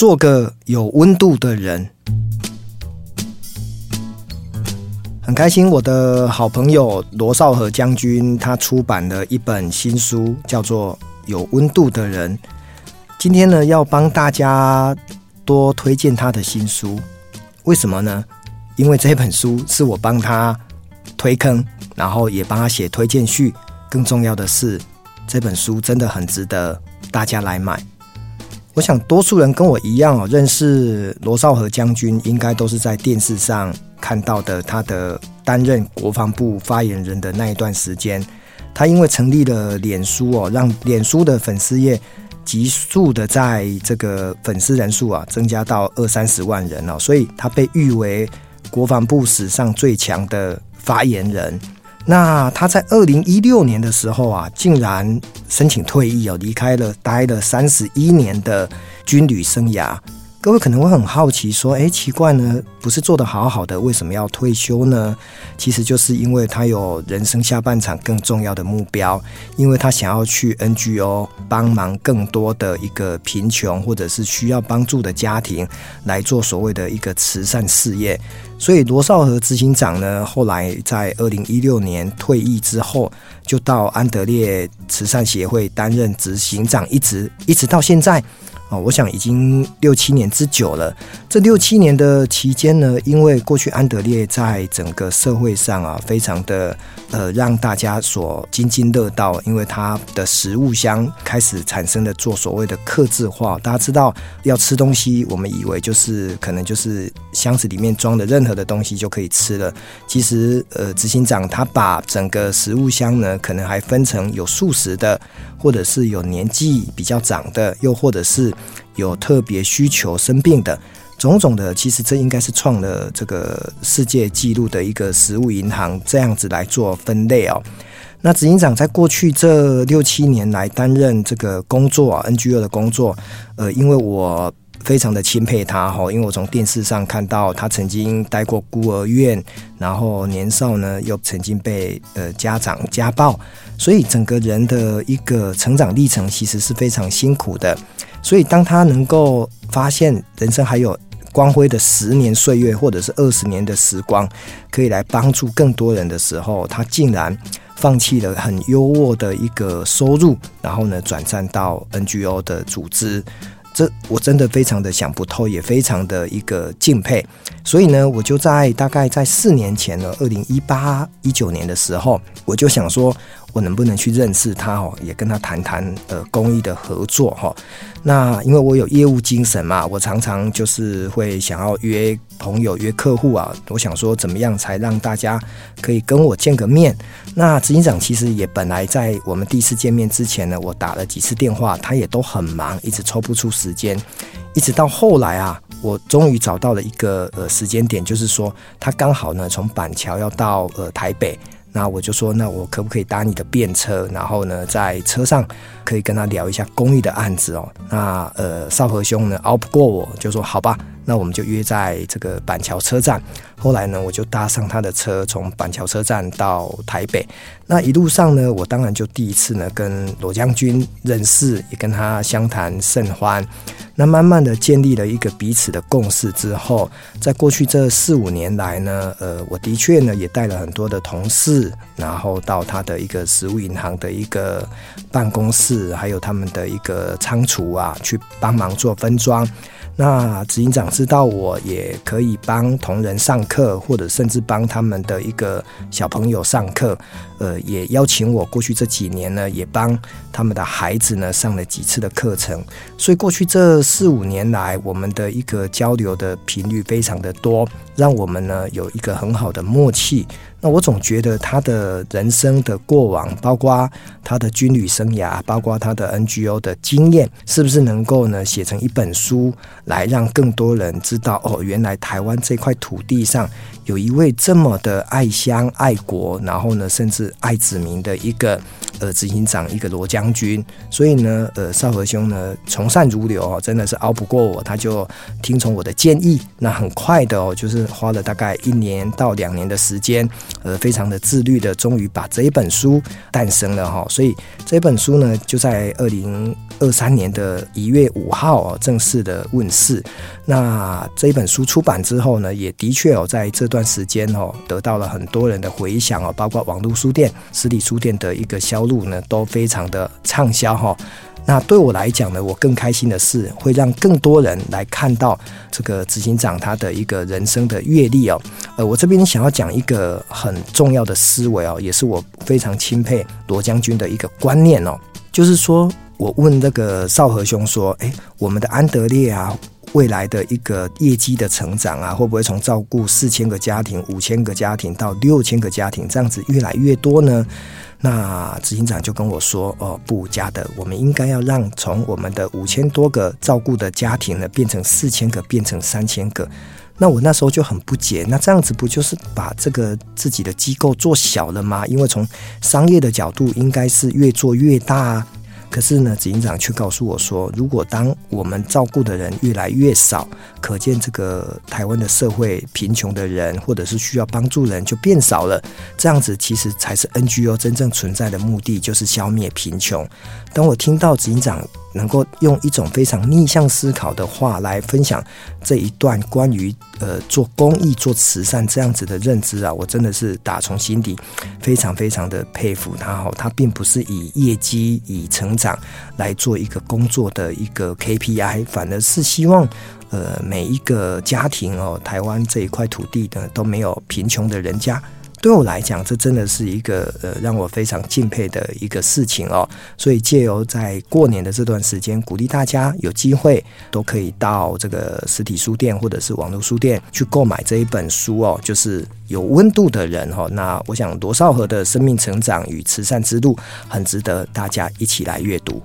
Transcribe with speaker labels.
Speaker 1: 做个有温度的人。很开心，我的好朋友罗少和将军他出版了一本新书，叫做《有温度的人》。今天呢，要帮大家多推荐他的新书。为什么呢？因为这本书是我帮他推坑，然后也帮他写推荐序。更重要的是，这本书真的很值得大家来买。我想，多数人跟我一样哦，认识罗少河将军，应该都是在电视上。看到的他的担任国防部发言人的那一段时间，他因为成立了脸书哦，让脸书的粉丝页急速的在这个粉丝人数啊增加到二三十万人哦，所以他被誉为国防部史上最强的发言人。那他在二零一六年的时候啊，竟然申请退役哦，离开了待了三十一年的军旅生涯。各位可能会很好奇，说：“诶，奇怪呢，不是做得好好的，为什么要退休呢？”其实就是因为他有人生下半场更重要的目标，因为他想要去 NGO 帮忙更多的一个贫穷或者是需要帮助的家庭来做所谓的一个慈善事业。所以罗少和执行长呢，后来在二零一六年退役之后，就到安德烈慈善协会担任执行长，一直一直到现在。哦，我想已经六七年之久了。这六七年的期间呢，因为过去安德烈在整个社会上啊，非常的呃让大家所津津乐道，因为他的食物箱开始产生了做所谓的克制化。大家知道要吃东西，我们以为就是可能就是箱子里面装的任何的东西就可以吃了。其实呃，执行长他把整个食物箱呢，可能还分成有素食的，或者是有年纪比较长的，又或者是。有特别需求生病的种种的，其实这应该是创了这个世界纪录的一个食物银行，这样子来做分类哦。那执行长在过去这六七年来担任这个工作啊，NGO 的工作，呃，因为我非常的钦佩他哈，因为我从电视上看到他曾经待过孤儿院，然后年少呢又曾经被呃家长家暴，所以整个人的一个成长历程其实是非常辛苦的。所以，当他能够发现人生还有光辉的十年岁月，或者是二十年的时光，可以来帮助更多人的时候，他竟然放弃了很优渥的一个收入，然后呢，转战到 NGO 的组织。这我真的非常的想不透，也非常的一个敬佩。所以呢，我就在大概在四年前呢，二零一八一九年的时候，我就想说。我能不能去认识他哦？也跟他谈谈呃公益的合作哈。那因为我有业务精神嘛，我常常就是会想要约朋友、约客户啊。我想说，怎么样才让大家可以跟我见个面？那执行长其实也本来在我们第一次见面之前呢，我打了几次电话，他也都很忙，一直抽不出时间。一直到后来啊，我终于找到了一个呃时间点，就是说他刚好呢从板桥要到呃台北。那我就说，那我可不可以搭你的便车？然后呢，在车上可以跟他聊一下公益的案子哦。那呃，少和兄呢，熬不过我，就说好吧，那我们就约在这个板桥车站。后来呢，我就搭上他的车，从板桥车站到台北。那一路上呢，我当然就第一次呢跟罗将军认识，也跟他相谈甚欢。那慢慢的建立了一个彼此的共识之后，在过去这四五年来呢，呃，我的确呢也带了很多的同事，然后到他的一个食物银行的一个办公室，还有他们的一个仓储啊，去帮忙做分装。那执行长知道我也可以帮同仁上课，或者甚至帮他们的一个小朋友上课，呃，也邀请我过去这几年呢，也帮他们的孩子呢上了几次的课程。所以过去这四五年来，我们的一个交流的频率非常的多，让我们呢有一个很好的默契。那我总觉得他的人生的过往，包括他的军旅生涯，包括他的 NGO 的经验，是不是能够呢写成一本书，来让更多人知道哦，原来台湾这块土地上有一位这么的爱乡爱国，然后呢，甚至爱子民的一个呃执行长一个罗将军，所以呢，呃少和兄呢从善如流哦，真的是熬不过我，他就听从我的建议，那很快的哦，就是花了大概一年到两年的时间，呃，非常的自律的，终于把这一本书诞生了哈。所以这本书呢，就在二零二三年的一月五号哦，正式的问世。那这本书出版之后呢，也的确哦，在这段时间哦，得到了很多人的回响哦，包括网络书店、实体书店的一个销路呢，都非常的畅销哈。那对我来讲呢，我更开心的是会让更多人来看到这个执行长他的一个人生的阅历哦。呃，我这边想要讲一个很重要的思维哦，也是我非常钦佩罗将军的一个观念哦，就是说我问那个少和兄说，诶，我们的安德烈啊。未来的一个业绩的成长啊，会不会从照顾四千个家庭、五千个家庭到六千个家庭，这样子越来越多呢？那执行长就跟我说：“哦，不，加的，我们应该要让从我们的五千多个照顾的家庭呢，变成四千个，变成三千个。”那我那时候就很不解，那这样子不就是把这个自己的机构做小了吗？因为从商业的角度，应该是越做越大。可是呢，执行长却告诉我说，如果当我们照顾的人越来越少，可见这个台湾的社会贫穷的人或者是需要帮助人就变少了。这样子其实才是 NGO 真正存在的目的，就是消灭贫穷。当我听到执行长能够用一种非常逆向思考的话来分享这一段关于呃做公益、做慈善这样子的认知啊，我真的是打从心底非常非常的佩服他哦。他并不是以业绩、以成长来做一个工作的一个 KPI，反而是希望呃每一个家庭哦，台湾这一块土地的都没有贫穷的人家。对我来讲，这真的是一个呃让我非常敬佩的一个事情哦。所以借由在过年的这段时间，鼓励大家有机会都可以到这个实体书店或者是网络书店去购买这一本书哦，就是有温度的人哦。那我想罗少和的生命成长与慈善之路很值得大家一起来阅读。